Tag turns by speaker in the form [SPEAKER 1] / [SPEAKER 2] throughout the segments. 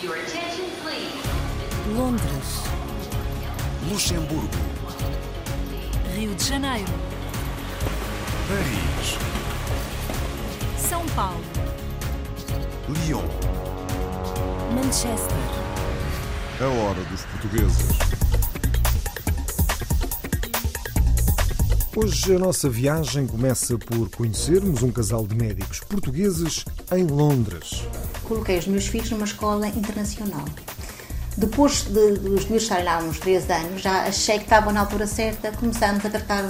[SPEAKER 1] Your attention, please.
[SPEAKER 2] Londres,
[SPEAKER 3] Luxemburgo,
[SPEAKER 2] Rio de Janeiro,
[SPEAKER 3] Paris,
[SPEAKER 2] São Paulo,
[SPEAKER 3] Lyon.
[SPEAKER 2] Manchester,
[SPEAKER 4] A hora dos portugueses. Hoje a nossa viagem começa por conhecermos um casal de médicos portugueses em Londres.
[SPEAKER 5] Coloquei os meus filhos numa escola internacional. Depois de, dos meus estarem lá uns 13 anos, já achei que estavam na altura certa, começamos a tratar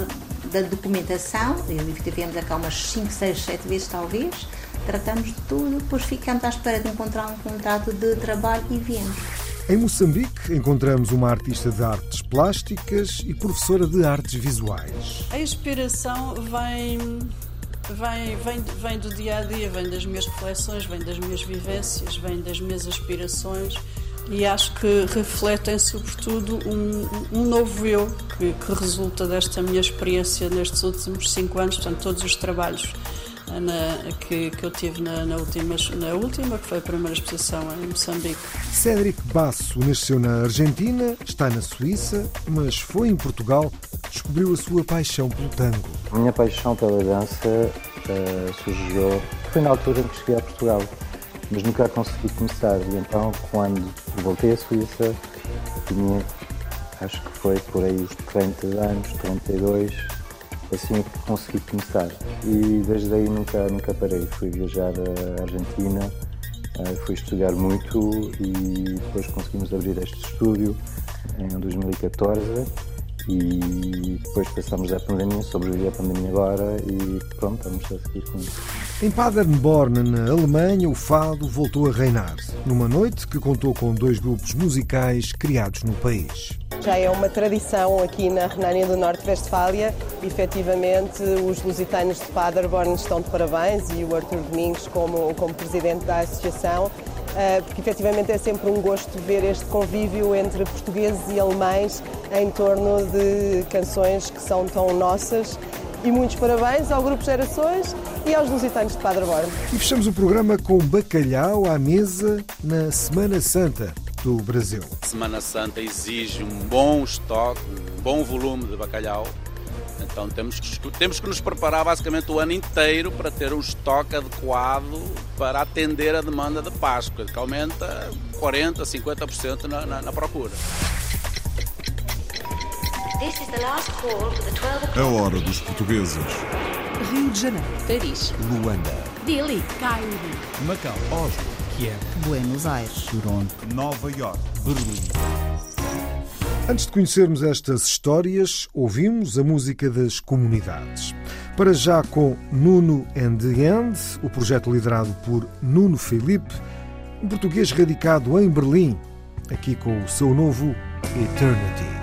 [SPEAKER 5] da documentação, eu tivemos cá umas 5, 6, 7 vezes talvez, tratamos de tudo, depois ficamos à espera de encontrar um contrato de trabalho e viemos.
[SPEAKER 4] Em Moçambique encontramos uma artista de artes plásticas e professora de artes visuais.
[SPEAKER 6] A inspiração vem, vem, vem, vem do dia a dia, vem das minhas reflexões, vem das minhas vivências, vem das minhas aspirações e acho que refletem sobretudo um, um novo eu que, que resulta desta minha experiência nestes últimos cinco anos, portanto todos os trabalhos eh, na, que, que eu tive na, na, última, na última, que foi a primeira exposição em Moçambique.
[SPEAKER 4] Cédric Basso nasceu na Argentina, está na Suíça, mas foi em Portugal que descobriu a sua paixão pelo tango.
[SPEAKER 7] A minha paixão pela dança uh, surgiu, foi na altura em que cheguei a Portugal, mas nunca consegui começar. E então, quando voltei à Suíça, tinha, acho que foi por aí os 30 anos, 32, assim é que consegui começar. E desde aí nunca, nunca parei. Fui viajar à Argentina, uh, fui estudar muito e depois conseguimos abrir este estúdio em 2014 e depois passámos a pandemia, sobrevivi à pandemia agora e pronto, vamos a seguir com isso.
[SPEAKER 4] Em Paderborn, na Alemanha, o fado voltou a reinar, numa noite que contou com dois grupos musicais criados no país.
[SPEAKER 8] Já é uma tradição aqui na Renânia do Norte-Vestfália. Efetivamente, os lusitanos de Paderborn estão de parabéns e o Arthur Domingos como, como presidente da associação, porque efetivamente é sempre um gosto ver este convívio entre portugueses e alemães em torno de canções que são tão nossas. E muitos parabéns ao Grupo Gerações e aos lusitanos de Paderborn.
[SPEAKER 4] E fechamos o programa com bacalhau à mesa na Semana Santa do Brasil.
[SPEAKER 9] Semana Santa exige um bom estoque, um bom volume de bacalhau. Então temos que, temos que nos preparar basicamente o ano inteiro para ter um estoque adequado para atender a demanda de Páscoa, que aumenta 40%, 50% na, na, na procura.
[SPEAKER 4] A hora dos portugueses.
[SPEAKER 2] Rio de Janeiro,
[SPEAKER 10] Paris,
[SPEAKER 3] Luanda,
[SPEAKER 2] Dili, Cairo,
[SPEAKER 3] Macau, Oslo, Kiev,
[SPEAKER 10] Buenos Aires,
[SPEAKER 3] Toronto, Nova York, Berlim.
[SPEAKER 4] Antes de conhecermos estas histórias, ouvimos a música das comunidades. Para já com Nuno and the End, o projeto liderado por Nuno Felipe, um português radicado em Berlim, aqui com o seu novo Eternity.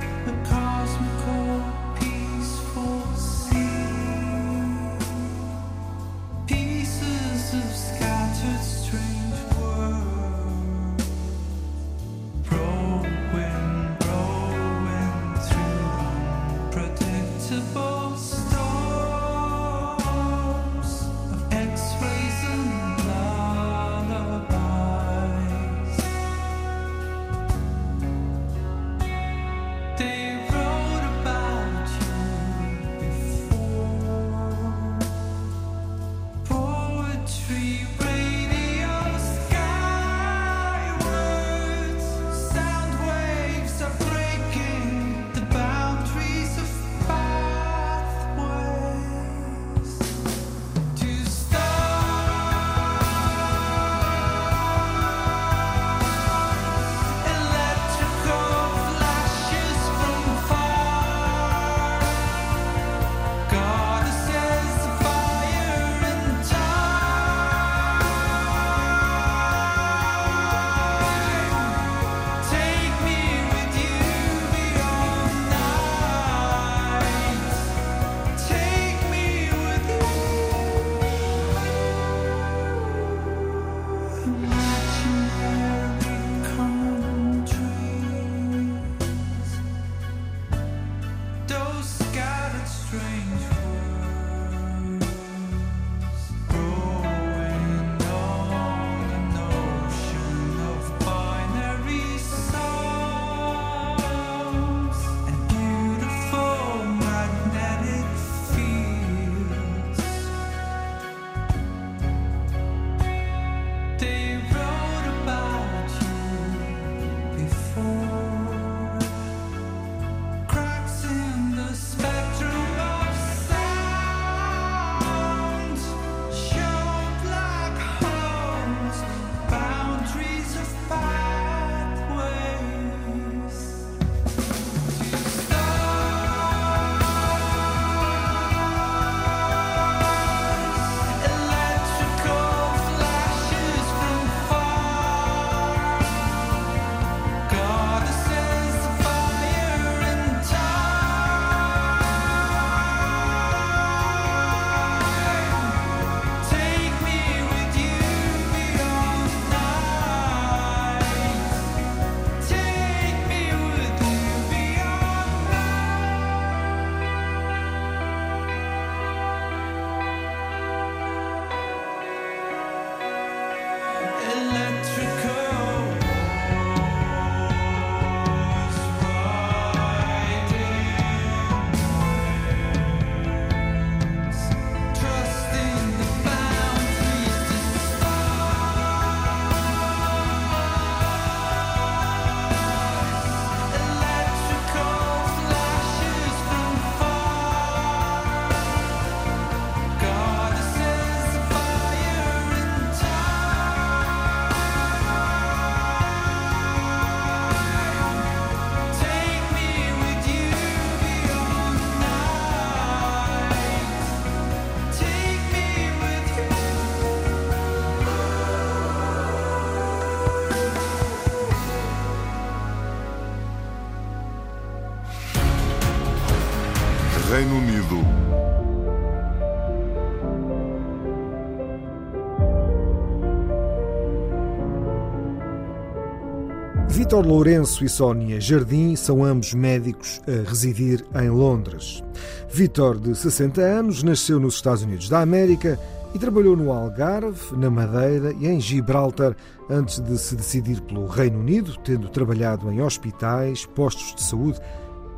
[SPEAKER 4] Vítor Lourenço e Sónia Jardim são ambos médicos a residir em Londres. Vítor, de 60 anos, nasceu nos Estados Unidos da América e trabalhou no Algarve, na Madeira e em Gibraltar antes de se decidir pelo Reino Unido, tendo trabalhado em hospitais, postos de saúde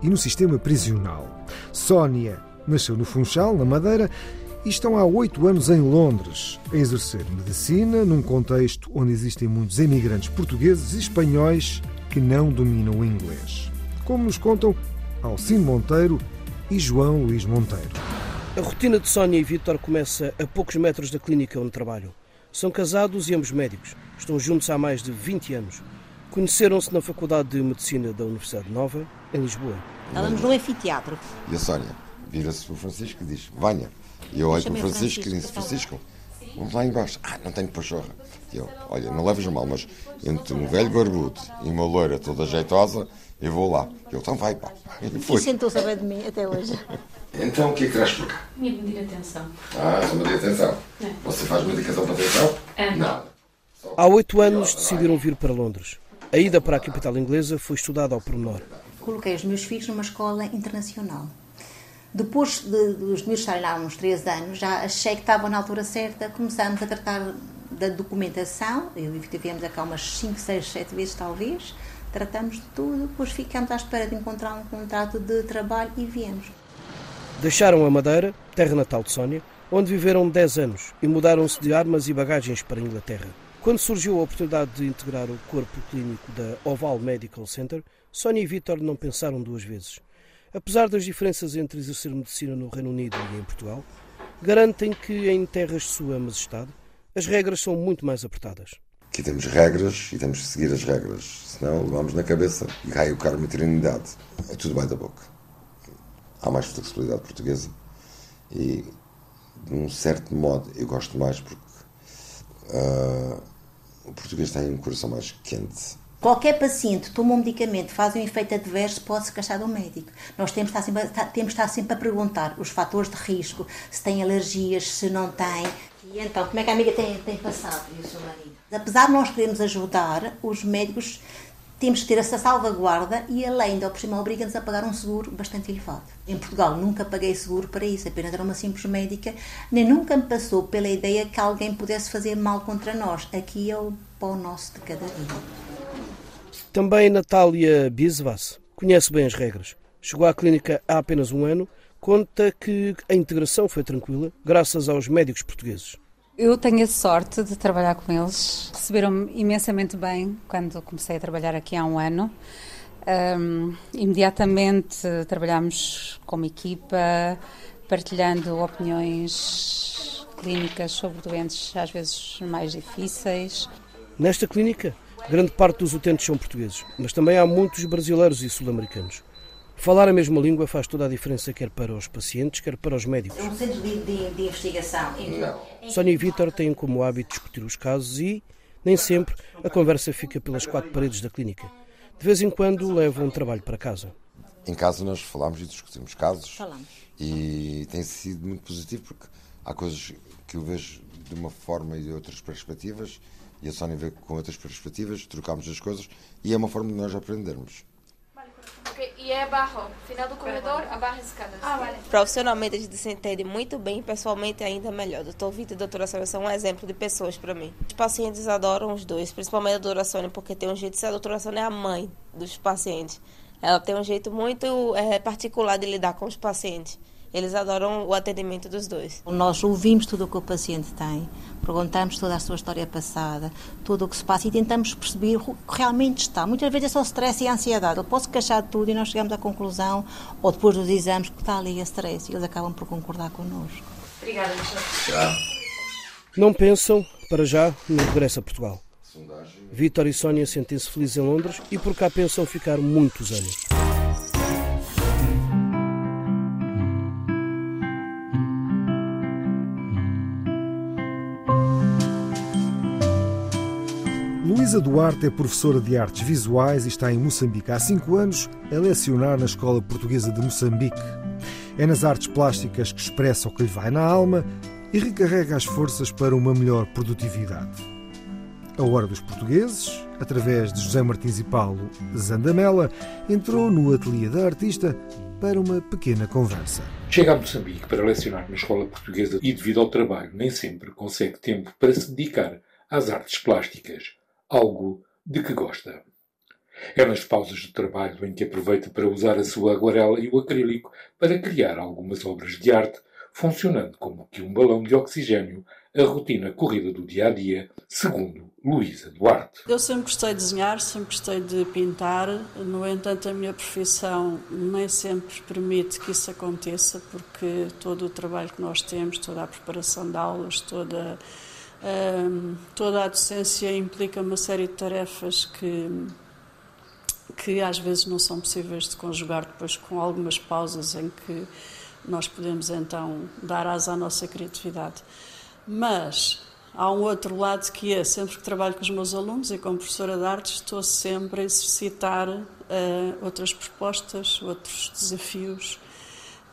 [SPEAKER 4] e no sistema prisional. Sónia nasceu no Funchal, na Madeira, e estão há oito anos em Londres a exercer medicina num contexto onde existem muitos imigrantes portugueses e espanhóis que não dominam o inglês. Como nos contam Alcino Monteiro e João Luís Monteiro.
[SPEAKER 10] A rotina de Sónia e Vítor começa a poucos metros da clínica onde trabalham. São casados e ambos médicos. Estão juntos há mais de 20 anos. Conheceram-se na Faculdade de Medicina da Universidade Nova, em Lisboa.
[SPEAKER 5] Estávamos no anfiteatro.
[SPEAKER 11] E a Sónia vira-se para o Francisco e diz: Venha. E eu olho para o Francisco e disse: Francisco, vamos lá embaixo. Ah, não tenho pachorra. E eu: Olha, não leves mal, mas entre um velho barbudo e uma loira toda jeitosa, eu vou lá. E eu: Então vai, pá.
[SPEAKER 5] E, foi. e sentou-se a ver de mim até hoje.
[SPEAKER 11] Então o que é que traz por cá?
[SPEAKER 12] Minha medida de atenção.
[SPEAKER 11] Ah, sua medida de atenção. É. Você faz medicação para atenção?
[SPEAKER 12] É.
[SPEAKER 11] Nada.
[SPEAKER 10] Há oito anos decidiram vir para Londres. A ida para a capital inglesa foi estudada ao pormenor.
[SPEAKER 5] Coloquei os meus filhos numa escola internacional. Depois de, dos meus estarem lá uns três anos, já achei que estava na altura certa, começamos a tratar da documentação, eu e viemos cá umas 5, 6, 7 vezes talvez, tratamos de tudo, depois ficamos à espera de encontrar um contrato de trabalho e viemos.
[SPEAKER 10] Deixaram a Madeira, terra natal de Sónia, onde viveram 10 anos e mudaram-se de armas e bagagens para a Inglaterra. Quando surgiu a oportunidade de integrar o corpo clínico da Oval Medical Center, Sónia e Vítor não pensaram duas vezes. Apesar das diferenças entre exercer medicina no Reino Unido e em Portugal, garantem que em terras de Sua Majestade as regras são muito mais apertadas.
[SPEAKER 11] Aqui temos regras e temos que seguir as regras, senão levamos na cabeça e cai o cargo de maternidade. É tudo bem da boca. Há mais flexibilidade portuguesa e, de um certo modo, eu gosto mais porque uh, o português tem um coração mais quente
[SPEAKER 5] Qualquer paciente toma um medicamento, faz um efeito adverso, pode se queixar do médico. Nós temos de, estar sempre, temos de estar sempre a perguntar os fatores de risco, se tem alergias, se não tem. E então, como é que a amiga tem, tem passado e o seu marido? Apesar de nós queremos ajudar, os médicos temos que ter essa salvaguarda e a lei, ainda por cima, obriga-nos a pagar um seguro bastante elevado. Em Portugal nunca paguei seguro para isso, apenas era uma simples médica, nem nunca me passou pela ideia que alguém pudesse fazer mal contra nós. Aqui é o pão nosso de cada dia.
[SPEAKER 10] Também Natália Bisvas conhece bem as regras. Chegou à clínica há apenas um ano, conta que a integração foi tranquila, graças aos médicos portugueses.
[SPEAKER 12] Eu tenho a sorte de trabalhar com eles. Receberam-me imensamente bem quando comecei a trabalhar aqui há um ano. Um, imediatamente trabalhámos como equipa, partilhando opiniões clínicas sobre doentes às vezes mais difíceis.
[SPEAKER 10] Nesta clínica Grande parte dos utentes são portugueses, mas também há muitos brasileiros e sul-americanos. Falar a mesma língua faz toda a diferença, quer para os pacientes, quer para os médicos.
[SPEAKER 5] É um centro de, de, de investigação.
[SPEAKER 10] Não. Sónia e Vítor têm como hábito discutir os casos e, nem sempre, a conversa fica pelas quatro paredes da clínica. De vez em quando levam um trabalho para casa.
[SPEAKER 11] Em casa nós falamos e discutimos casos. Falamos. E tem sido muito positivo porque há coisas que eu vejo de uma forma e de outras perspectivas e a Sónia vê com outras perspectivas, trocámos as coisas e é uma forma de nós aprendermos.
[SPEAKER 13] Okay, e é barro, final do corredor, a barra escada.
[SPEAKER 14] Ah, vale. Profissionalmente a gente se entende muito bem, pessoalmente ainda melhor. Doutor Vitor e doutora Sônia são um exemplo de pessoas para mim. Os pacientes adoram os dois, principalmente a doutora Sônia, porque tem um jeito de ser. A doutora Sônia é a mãe dos pacientes. Ela tem um jeito muito é, particular de lidar com os pacientes. Eles adoram o atendimento dos dois.
[SPEAKER 5] Nós ouvimos tudo o que o paciente tem, perguntamos toda a sua história passada, tudo o que se passa e tentamos perceber o que realmente está. Muitas vezes é só stress e ansiedade. Eu posso queixar de tudo e nós chegamos à conclusão, ou depois dos exames, que está ali a stress e eles acabam por concordar connosco.
[SPEAKER 13] Obrigada.
[SPEAKER 10] Não pensam, para já, no regresso a Portugal. Vítor e Sónia sentem-se felizes em Londres e por cá pensam ficar muitos anos.
[SPEAKER 4] Luísa Duarte é professora de artes visuais e está em Moçambique há cinco anos a lecionar na Escola Portuguesa de Moçambique. É nas artes plásticas que expressa o que lhe vai na alma e recarrega as forças para uma melhor produtividade. A Hora dos Portugueses, através de José Martins e Paulo Zandamela, entrou no ateliê da artista para uma pequena conversa.
[SPEAKER 1] Chega a Moçambique para lecionar na escola portuguesa e, devido ao trabalho, nem sempre consegue tempo para se dedicar às artes plásticas, algo de que gosta. É nas pausas de trabalho em que aproveita para usar a sua aguarela e o acrílico para criar algumas obras de arte, funcionando como que um balão de oxigênio a rotina corrida do dia a dia, segundo Luísa Duarte.
[SPEAKER 6] Eu sempre gostei de desenhar, sempre gostei de pintar, no entanto, a minha profissão nem sempre permite que isso aconteça, porque todo o trabalho que nós temos, toda a preparação de aulas, toda, hum, toda a docência implica uma série de tarefas que que às vezes não são possíveis de conjugar depois com algumas pausas em que nós podemos então dar asa à nossa criatividade. Mas há um outro lado que é, sempre que trabalho com os meus alunos e como professora de artes, estou sempre a exercitar uh, outras propostas, outros desafios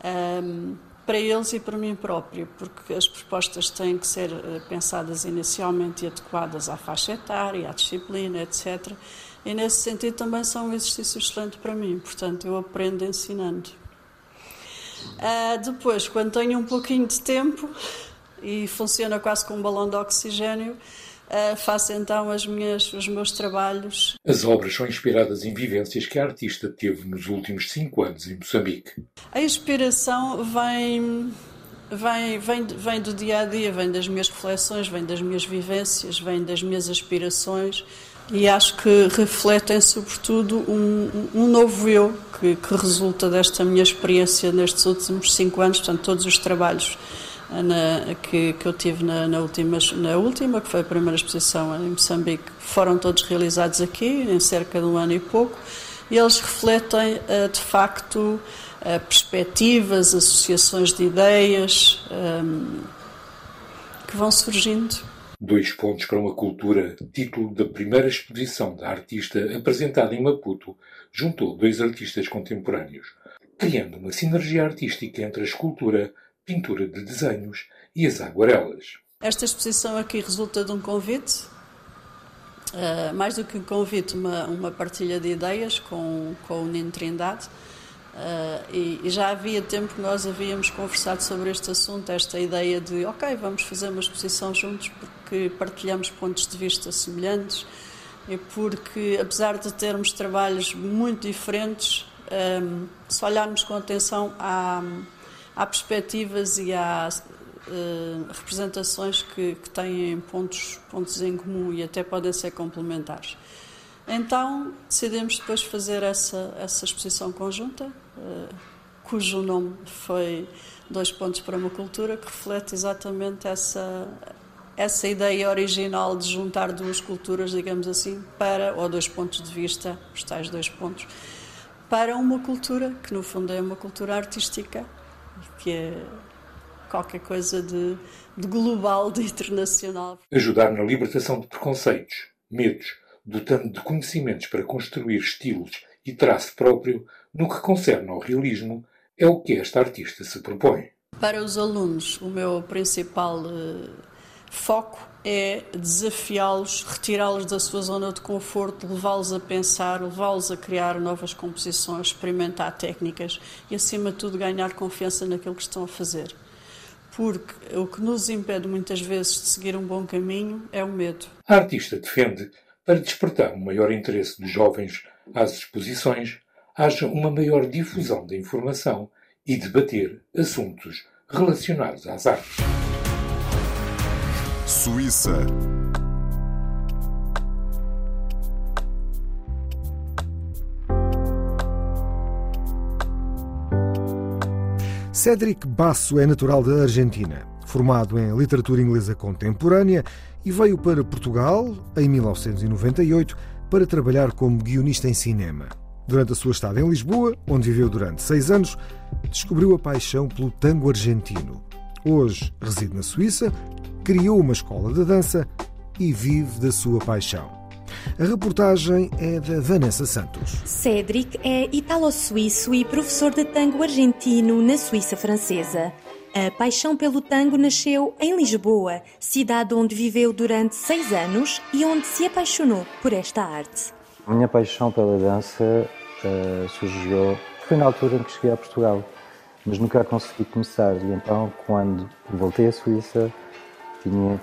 [SPEAKER 6] um, para eles e para mim própria, porque as propostas têm que ser uh, pensadas inicialmente e adequadas à faixa etária, à disciplina, etc. E nesse sentido também são um exercício excelente para mim, portanto eu aprendo ensinando. Uh, depois, quando tenho um pouquinho de tempo e funciona quase como um balão de oxigênio, uh, faço então as minhas, os meus trabalhos.
[SPEAKER 1] As obras são inspiradas em vivências que a artista teve nos últimos cinco anos em Moçambique.
[SPEAKER 6] A inspiração vem vem, vem, vem do dia a dia, vem das minhas reflexões, vem das minhas vivências, vem das minhas aspirações e acho que refletem sobretudo um, um novo eu que, que, resulta desta minha experiência nestes últimos cinco anos, portanto todos os trabalhos eh, na, que, que eu tive na, na, última, na última, que foi a primeira exposição em Moçambique, foram todos realizados aqui em cerca de um ano e pouco e eles refletem eh, de facto eh, perspectivas, associações de ideias que vão surgindo.
[SPEAKER 1] Dois pontos para uma cultura, título da primeira exposição da artista apresentada em Maputo, juntou dois artistas contemporâneos, criando uma sinergia artística entre a escultura, pintura de desenhos e as aguarelas.
[SPEAKER 6] Esta exposição aqui resulta de um convite, uh, mais do que um convite, uma, uma partilha de ideias com, com o Nino Trindade. Uh, e, e, já havia tempo que nós havíamos conversado sobre este assunto, esta ideia de, ok, vamos fazer uma exposição juntos porque partilhamos pontos de vista semelhantes e porque, apesar de termos trabalhos muito diferentes, um, ehm, se olharmos com atenção há, há perspectivas e há uh, representações que, que têm pontos, pontos em comum e até podem ser complementares. Então decidimos depois fazer essa, essa exposição conjunta, uh, cujo nome foi Dois Pontos para uma Cultura, que reflete exatamente essa, essa ideia original de juntar duas culturas, digamos assim, para, ou dois pontos de vista, os tais dois pontos, para uma cultura que no fundo é uma cultura artística, que é qualquer coisa de, de global, de internacional.
[SPEAKER 1] Ajudar na libertação de preconceitos, medos, dotando de conhecimentos para construir estilos e traço próprio no que concerne ao realismo, é o que esta artista se propõe.
[SPEAKER 6] Para os alunos, o meu principal uh, foco é desafiá-los, retirá-los da sua zona de conforto, levá-los a pensar, levá-los a criar novas composições, experimentar técnicas e, acima de tudo, ganhar confiança naquilo que estão a fazer. Porque o que nos impede muitas vezes de seguir um bom caminho é o medo.
[SPEAKER 1] A artista defende para despertar um maior interesse dos jovens às exposições, haja uma maior difusão da informação e debater assuntos relacionados às artes. Suíça.
[SPEAKER 4] Cédric Basso é natural da Argentina, formado em literatura inglesa contemporânea e veio para Portugal em 1998 para trabalhar como guionista em cinema. Durante a sua estada em Lisboa, onde viveu durante seis anos, descobriu a paixão pelo tango argentino. Hoje reside na Suíça, criou uma escola de dança e vive da sua paixão. A reportagem é da Vanessa Santos.
[SPEAKER 15] Cédric é italo-suíço e professor de tango argentino na Suíça francesa. A paixão pelo tango nasceu em Lisboa, cidade onde viveu durante seis anos e onde se apaixonou por esta arte.
[SPEAKER 7] A minha paixão pela dança uh, surgiu foi na altura em que cheguei a Portugal, mas nunca consegui começar. E então, quando voltei à Suíça, tinha,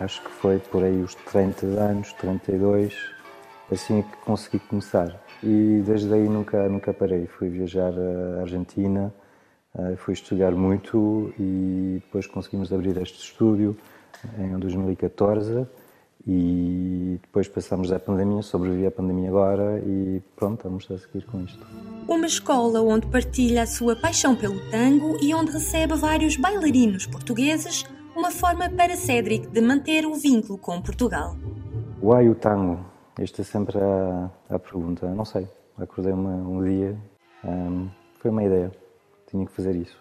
[SPEAKER 7] acho que foi por aí os 30 anos, 32, assim é que consegui começar. E desde aí nunca, nunca parei. Fui viajar à Argentina, eh, fui estudar muito e depois conseguimos abrir este estúdio em 2014 e depois passámos a pandemia, sobrevivi à pandemia agora e pronto, estamos a seguir com isto.
[SPEAKER 15] Uma escola onde partilha a sua paixão pelo tango e onde recebe vários bailarinos portugueses, uma forma para Cédric de manter o vínculo com Portugal.
[SPEAKER 7] Why o tango? Esta é sempre a, a pergunta. Não sei. Acordei uma, um dia, um, foi uma ideia. Tinha que fazer isso.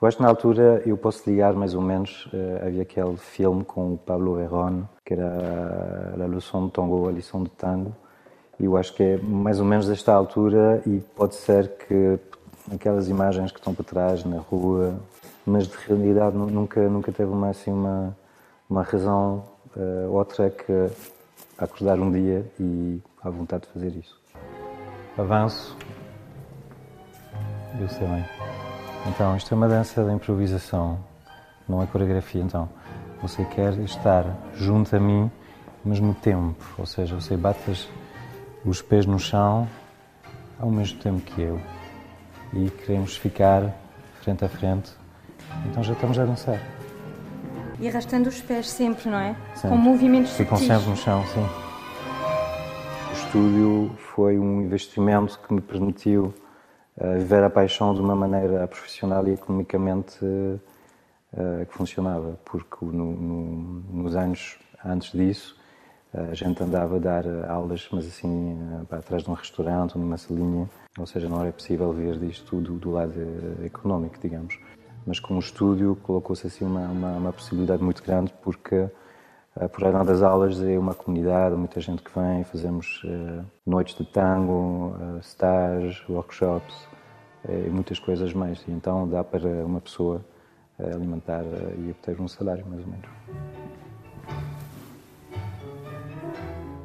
[SPEAKER 7] Eu acho que na altura eu posso ligar mais ou menos. Uh, havia aquele filme com o Pablo Herrón, que era a Leçon de Tango, a lição de tango. E eu acho que é mais ou menos desta altura e pode ser que aquelas imagens que estão para trás na rua, mas de realidade nunca nunca teve uma assim uma uma razão uh, outra que acordar um dia e a vontade de fazer isso. Avanço. Eu sei bem. Então, isto é uma dança de improvisação, não é coreografia. Então, você quer estar junto a mim ao mesmo tempo, ou seja, você bate os pés no chão ao mesmo tempo que eu e queremos ficar frente a frente, então já estamos a dançar.
[SPEAKER 16] E arrastando os pés sempre, não é?
[SPEAKER 7] Sempre.
[SPEAKER 16] Com movimentos
[SPEAKER 7] Ficam sempre no chão, sim. O estúdio foi um investimento que me permitiu uh, viver a paixão de uma maneira profissional e economicamente uh, que funcionava, porque no, no, nos anos antes disso a gente andava a dar aulas, mas assim, para atrás de um restaurante ou numa salinha, ou seja, não era possível ver disto do, do lado económico, digamos. Mas com o estúdio colocou-se assim uma, uma, uma, possibilidade muito grande, porque por aí das aulas é uma comunidade, muita gente que vem, fazemos uh, noites de tango, uh, stage, workshops uh, e muitas coisas mais. E então dá para uma pessoa alimentar e obter um salário, mais ou menos.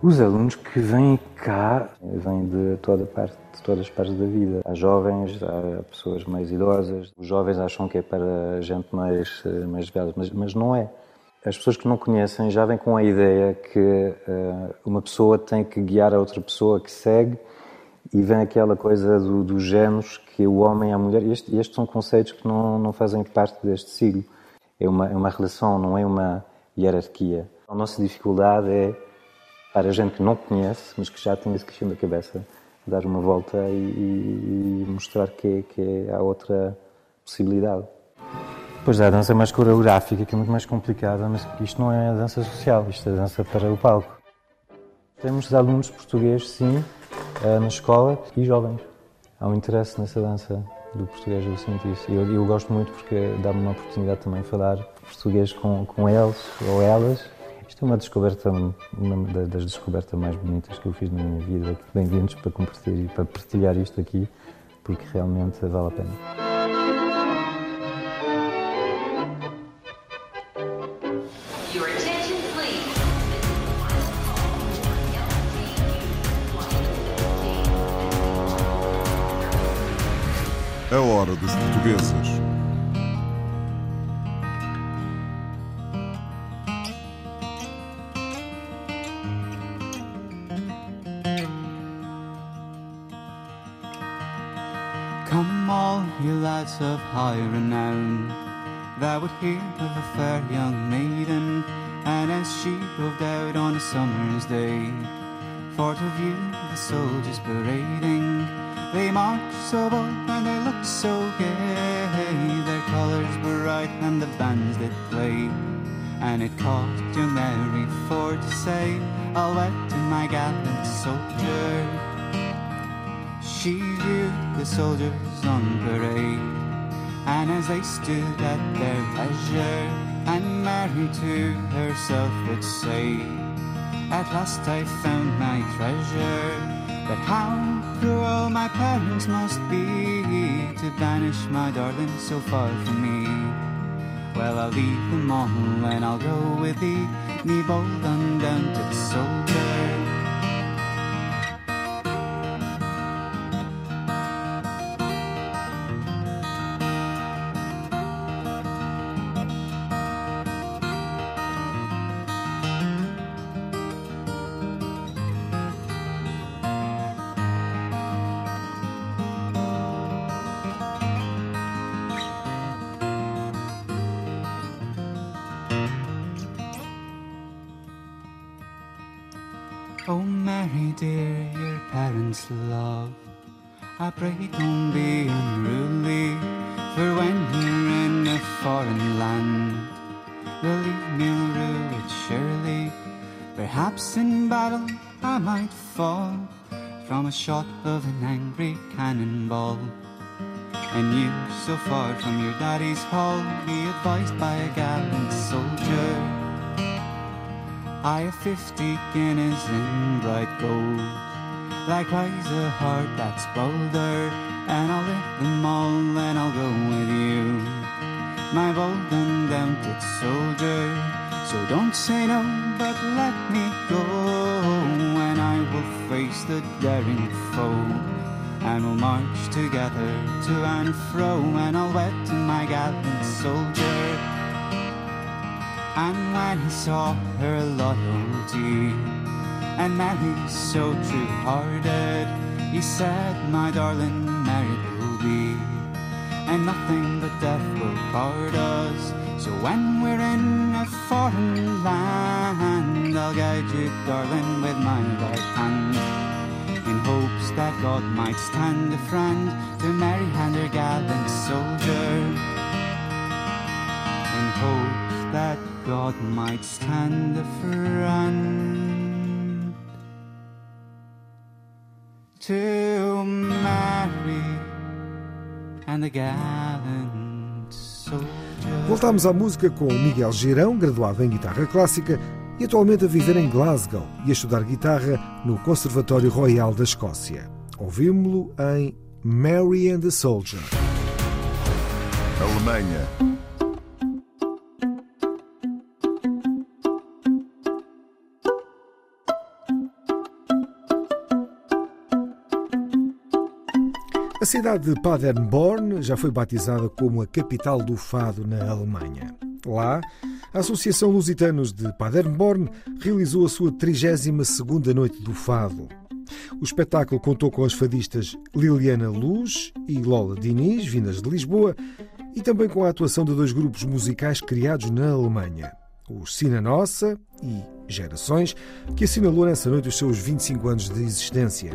[SPEAKER 7] Os alunos que vêm cá vêm de toda parte, de todas as partes da vida. Há jovens, há pessoas mais idosas. Os jovens acham que é para gente mais, mais velha, mas, mas não é. As pessoas que não conhecem já vêm com a ideia que uh, uma pessoa tem que guiar a outra pessoa que segue e vem aquela coisa do, dos géneros que o homem e a mulher. Este, estes são conceitos que não, não fazem parte deste siglo. É uma, é uma relação, não é uma hierarquia. A nossa dificuldade é para gente que não conhece, mas que já tem esse questão da cabeça, dar uma volta e, e, mostrar que, que há outra possibilidade. Pois é, a dança mais coreográfica, que é muito mais complicada, mas isto não é dança social, isto é dança para o palco. Temos alunos portugueses, sim, na escola e jovens. Há um interesse nessa dança do português, eu sinto isso. Eu, eu, gosto muito porque dá-me uma oportunidade também de falar português com, com eles ou elas isto é uma descoberta, uma das descobertas mais bonitas que eu fiz na minha vida. Bem-vindos para compartilhar, para partilhar isto aqui, porque realmente vale a pena.
[SPEAKER 17] The soldiers on parade and as they stood at their leisure, and Mary to herself would say, At last I found my treasure. But how cruel my parents must be to banish my darling so far from me. Well, I'll leave them all and I'll go with thee, me bold the soldier. Land, believe me, rule it surely. Perhaps in battle I might fall from a shot of an angry cannonball. And you, so far from your daddy's hall, be advised by a gallant soldier. I have fifty guineas in bright gold, likewise a heart that's bolder, and I'll lift them all and I'll go with you, my bold and devoted soldier. So don't say no, but let me go, and I will face the daring foe, and we'll march together to and fro, and I'll wed my gallant soldier. And when he saw her loyalty and Mary so true hearted, he said, My darling, be, and nothing but death will part us. So when we're in a foreign land, I'll guide you, darling, with my right hand. In hopes that God might stand a friend to Mary and her gallant soldier. In hopes that God might stand a friend to Mary
[SPEAKER 4] Voltámos à música com Miguel Girão, graduado em guitarra clássica e atualmente a viver em Glasgow e a estudar guitarra no Conservatório Royal da Escócia. Ouvimos-lo em Mary and the Soldier.
[SPEAKER 3] Alemanha.
[SPEAKER 4] A cidade de Paderborn já foi batizada como a capital do fado na Alemanha. Lá, a Associação Lusitanos de Paderborn realizou a sua 32ª Noite do Fado. O espetáculo contou com as fadistas Liliana Luz e Lola Diniz, vindas de Lisboa, e também com a atuação de dois grupos musicais criados na Alemanha, os Sina Nossa e Gerações, que assinalou nessa noite os seus 25 anos de existência.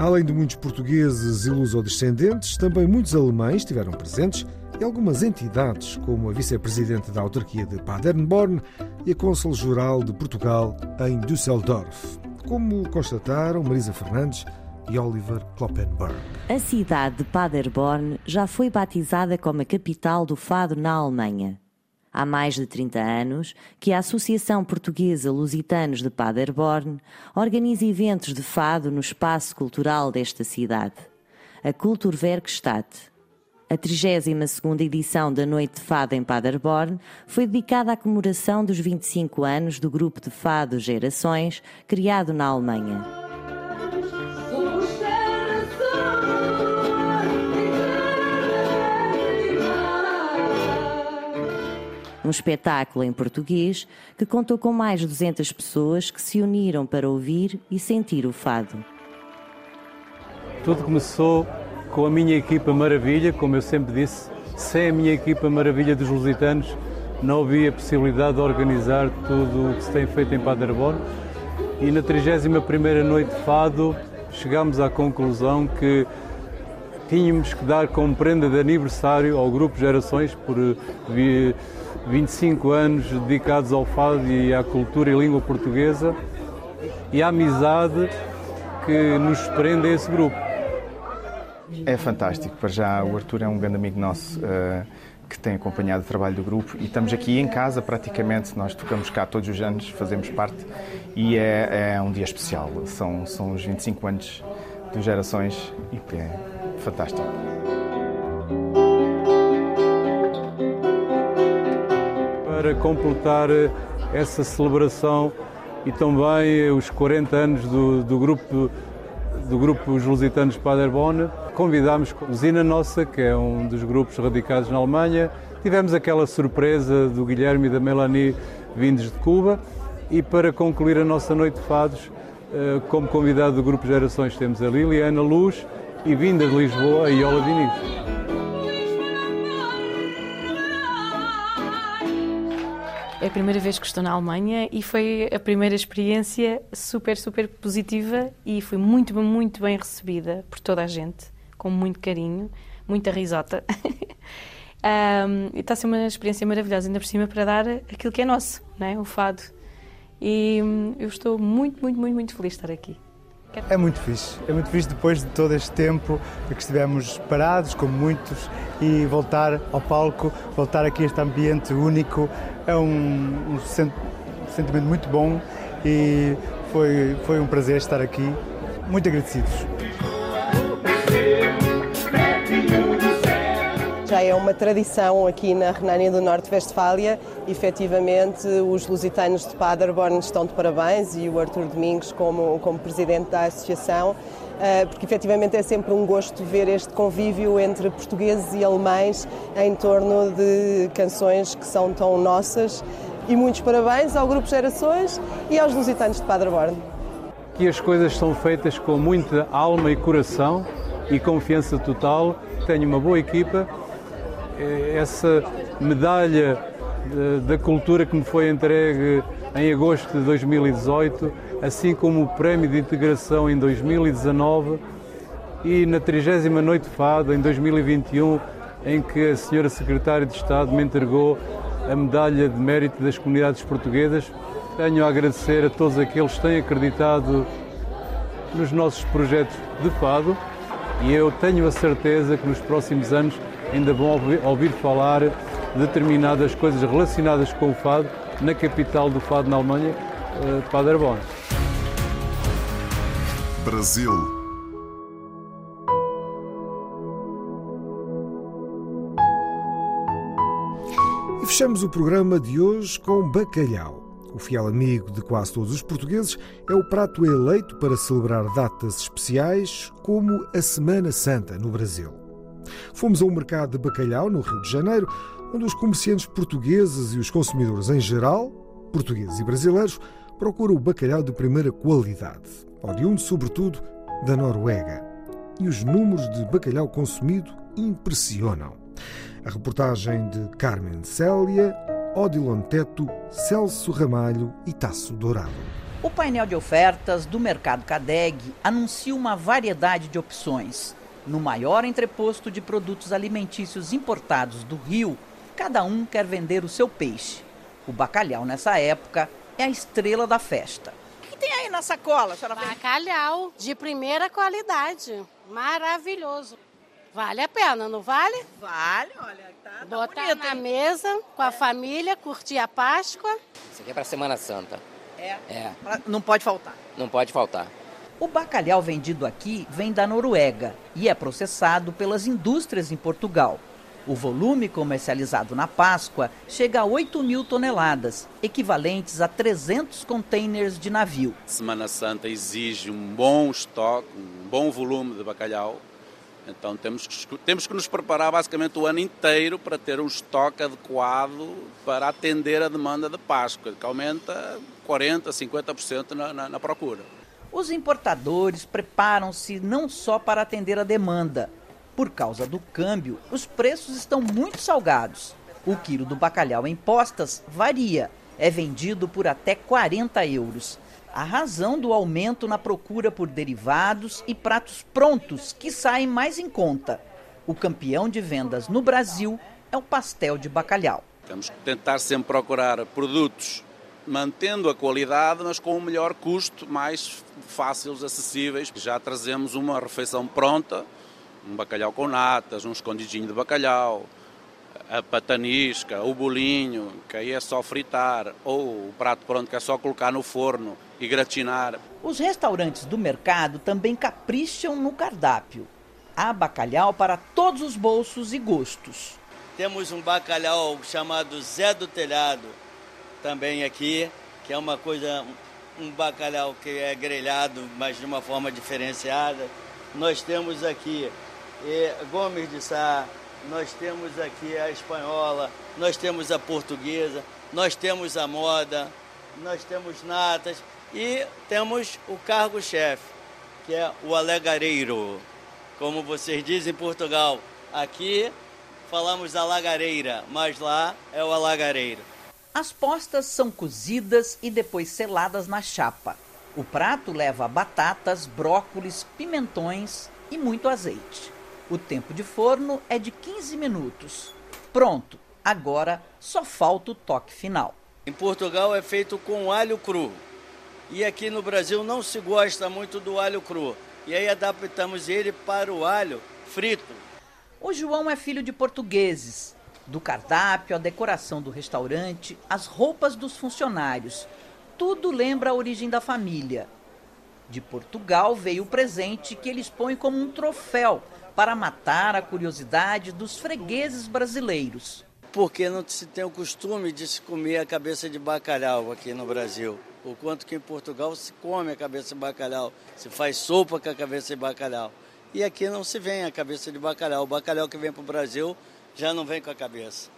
[SPEAKER 4] Além de muitos portugueses e lusodescendentes, também muitos alemães estiveram presentes e algumas entidades, como a vice-presidente da autarquia de Paderborn e a cônsul-geral de Portugal em Düsseldorf, como constataram Marisa Fernandes e Oliver Kloppenberg.
[SPEAKER 18] A cidade de Paderborn já foi batizada como a capital do fado na Alemanha. Há mais de 30 anos que a Associação Portuguesa Lusitanos de Paderborn organiza eventos de fado no espaço cultural desta cidade, a Kulturwerkstatt. A 32ª edição da Noite de Fado em Paderborn foi dedicada à comemoração dos 25 anos do grupo de fado Gerações, criado na Alemanha. Um espetáculo em português que contou com mais de 200 pessoas que se uniram para ouvir e sentir o fado.
[SPEAKER 19] Tudo começou com a minha equipa maravilha, como eu sempre disse, sem a minha equipa maravilha dos lusitanos não havia possibilidade de organizar tudo o que se tem feito em Paderborn. E na 31ª noite de fado chegámos à conclusão que tínhamos que dar como prenda de aniversário ao grupo Gerações por 25 anos dedicados ao fado e à cultura e língua portuguesa e à amizade que nos prende a esse grupo.
[SPEAKER 20] É fantástico, para já o Arthur é um grande amigo nosso uh, que tem acompanhado o trabalho do grupo e estamos aqui em casa praticamente, nós tocamos cá todos os anos, fazemos parte e é, é um dia especial, são, são os 25 anos de gerações e é fantástico.
[SPEAKER 19] Para completar essa celebração e também os 40 anos do, do grupo do grupo Os Lusitanos Paderborn, convidámos a Usina Nossa, que é um dos grupos radicados na Alemanha. Tivemos aquela surpresa do Guilherme e da Melanie vindos de Cuba. E para concluir a nossa noite de fados, eh, como convidado do grupo Gerações, temos a Liliana Luz e vinda de Lisboa, a Iola Diniz.
[SPEAKER 21] É a primeira vez que estou na Alemanha e foi a primeira experiência super, super positiva e foi muito, muito bem recebida por toda a gente, com muito carinho, muita risota. um, e está a ser uma experiência maravilhosa, ainda por cima, para dar aquilo que é nosso, né? o fado. E hum, eu estou muito, muito, muito, muito feliz de estar aqui.
[SPEAKER 22] É muito fixe. É muito fixe depois de todo este tempo que estivemos parados, como muitos, e voltar ao palco, voltar aqui a este ambiente único. É um, um sentimento muito bom e foi, foi um prazer estar aqui. Muito agradecidos.
[SPEAKER 8] Já é uma tradição aqui na Renânia do Norte-Vestfália. Efetivamente, os lusitanos de Paderborn estão de parabéns e o Artur Domingos como, como presidente da associação, eh, porque efetivamente é sempre um gosto ver este convívio entre portugueses e alemães em torno de canções que são tão nossas. E muitos parabéns ao Grupo Gerações e aos lusitanos de Paderborn.
[SPEAKER 19] Que as coisas são feitas com muita alma e coração e confiança total. Tenho uma boa equipa essa medalha da cultura que me foi entregue em agosto de 2018, assim como o Prémio de Integração em 2019 e na 30 Noite de Fado em 2021, em que a Senhora Secretária de Estado me entregou a medalha de mérito das comunidades portuguesas. Tenho a agradecer a todos aqueles que têm acreditado nos nossos projetos de fado e eu tenho a certeza que nos próximos anos ainda vão ouvir, falar de determinadas coisas relacionadas com o fado na capital do fado na Alemanha, uh, Paderborn.
[SPEAKER 3] Brasil.
[SPEAKER 4] E fechamos o programa de hoje com bacalhau. O fiel amigo de quase todos os portugueses é o prato eleito para celebrar datas especiais, como a Semana Santa no Brasil. Fomos a um mercado de bacalhau no Rio de Janeiro, onde os comerciantes portugueses e os consumidores em geral, portugueses e brasileiros, procuram o bacalhau de primeira qualidade, oriundo sobretudo da Noruega. E os números de bacalhau consumido impressionam. A reportagem de Carmen Célia, Odilon Teto, Celso Ramalho e Tasso Dourado.
[SPEAKER 23] O painel de ofertas do Mercado Cadeg anuncia uma variedade de opções no maior entreposto de produtos alimentícios importados do Rio, cada um quer vender o seu peixe. O bacalhau, nessa época, é a estrela da festa. O que tem aí na sacola, senhora?
[SPEAKER 24] Bacalhau de primeira qualidade. Maravilhoso. Vale a pena, não vale?
[SPEAKER 23] Vale, olha, tá, tá
[SPEAKER 24] Botar
[SPEAKER 23] bonito,
[SPEAKER 24] na
[SPEAKER 23] hein?
[SPEAKER 24] mesa com a família, curtir a Páscoa.
[SPEAKER 25] Isso aqui é para Semana Santa.
[SPEAKER 23] É?
[SPEAKER 25] É.
[SPEAKER 23] Não pode faltar.
[SPEAKER 25] Não pode faltar.
[SPEAKER 23] O bacalhau vendido aqui vem da Noruega e é processado pelas indústrias em Portugal. O volume comercializado na Páscoa chega a 8 mil toneladas, equivalentes a 300 containers de navio.
[SPEAKER 9] Semana Santa exige um bom estoque, um bom volume de bacalhau. Então temos que, temos que nos preparar basicamente o ano inteiro para ter um estoque adequado para atender a demanda de Páscoa, que aumenta 40%, 50% na, na, na procura.
[SPEAKER 23] Os importadores preparam-se não só para atender a demanda. Por causa do câmbio, os preços estão muito salgados. O quilo do bacalhau em postas varia, é vendido por até 40 euros. A razão do aumento na procura por derivados e pratos prontos que saem mais em conta. O campeão de vendas no Brasil é o pastel de bacalhau.
[SPEAKER 9] Temos que tentar sempre procurar produtos mantendo a qualidade, mas com um melhor custo, mais fáceis, acessíveis. Já trazemos uma refeição pronta, um bacalhau com natas, um escondidinho de bacalhau, a patanisca, o bolinho, que aí é só fritar, ou o prato pronto, que é só colocar no forno e gratinar.
[SPEAKER 23] Os restaurantes do mercado também capricham no cardápio. Há bacalhau para todos os bolsos e gostos.
[SPEAKER 26] Temos um bacalhau chamado Zé do Telhado, também aqui, que é uma coisa, um bacalhau que é grelhado, mas de uma forma diferenciada. Nós temos aqui Gomes de Sá, nós temos aqui a espanhola, nós temos a portuguesa, nós temos a moda, nós temos natas e temos o cargo-chefe, que é o alegareiro. Como vocês dizem em Portugal, aqui falamos alagareira, mas lá é o alagareiro.
[SPEAKER 23] As postas são cozidas e depois seladas na chapa. O prato leva batatas, brócolis, pimentões e muito azeite. O tempo de forno é de 15 minutos. Pronto, agora só falta o toque final.
[SPEAKER 26] Em Portugal é feito com alho cru. E aqui no Brasil não se gosta muito do alho cru. E aí adaptamos ele para o alho frito.
[SPEAKER 23] O João é filho de portugueses. Do cardápio, a decoração do restaurante, as roupas dos funcionários. Tudo lembra a origem da família. De Portugal veio o presente que eles põem como um troféu para matar a curiosidade dos fregueses brasileiros.
[SPEAKER 26] Porque não se tem o costume de se comer a cabeça de bacalhau aqui no Brasil. O quanto que em Portugal se come a cabeça de bacalhau, se faz sopa com a cabeça de bacalhau. E aqui não se vem a cabeça de bacalhau. O bacalhau que vem para o Brasil já não vem com a cabeça.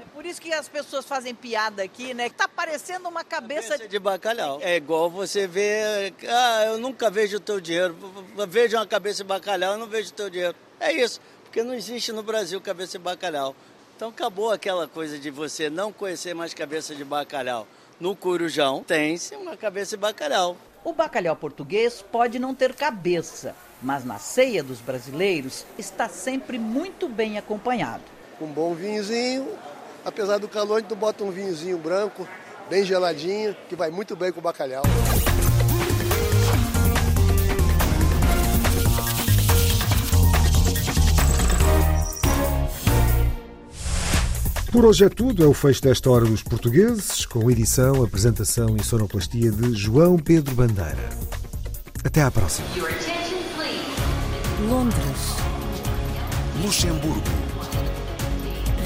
[SPEAKER 23] É por isso que as pessoas fazem piada aqui, né? Tá parecendo uma cabeça,
[SPEAKER 26] cabeça de bacalhau. É igual você ver, ah, eu nunca vejo o teu dinheiro. Vejo uma cabeça de bacalhau, eu não vejo o teu dinheiro. É isso, porque não existe no Brasil cabeça de bacalhau. Então acabou aquela coisa de você não conhecer mais cabeça de bacalhau. No Corujão tem-se uma cabeça de bacalhau.
[SPEAKER 23] O bacalhau português pode não ter cabeça, mas na ceia dos brasileiros está sempre muito bem acompanhado.
[SPEAKER 27] Um bom vinhozinho, apesar do calor, a gente bota um vinhozinho branco, bem geladinho, que vai muito bem com o bacalhau.
[SPEAKER 4] Por hoje é tudo, é o fecho desta Hora dos Portugueses, com edição, apresentação e sonoplastia de João Pedro Bandeira. Até à próxima.
[SPEAKER 28] Londres.
[SPEAKER 3] Luxemburgo.